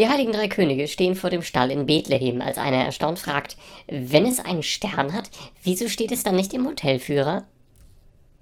Die heiligen drei Könige stehen vor dem Stall in Bethlehem, als einer erstaunt fragt, wenn es einen Stern hat, wieso steht es dann nicht im Hotelführer?